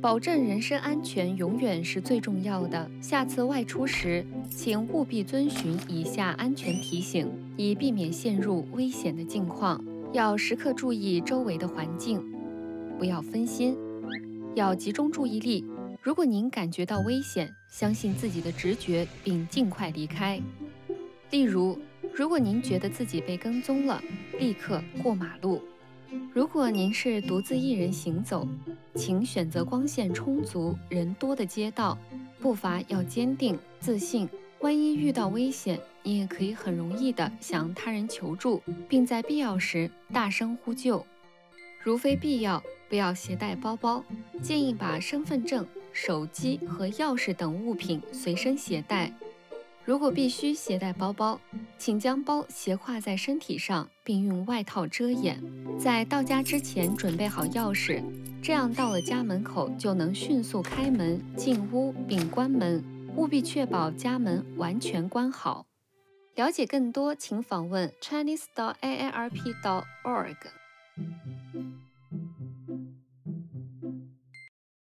保证人身安全永远是最重要的。下次外出时，请务必遵循以下安全提醒，以避免陷入危险的境况。要时刻注意周围的环境，不要分心，要集中注意力。如果您感觉到危险，相信自己的直觉，并尽快离开。例如，如果您觉得自己被跟踪了，立刻过马路。如果您是独自一人行走，请选择光线充足、人多的街道，步伐要坚定、自信。万一遇到危险，你也可以很容易地向他人求助，并在必要时大声呼救。如非必要，不要携带包包，建议把身份证、手机和钥匙等物品随身携带。如果必须携带包包，请将包斜挎在身体上，并用外套遮掩。在到家之前准备好钥匙，这样到了家门口就能迅速开门进屋并关门。务必确保家门完全关好。了解更多，请访问 chinese.aarp.org。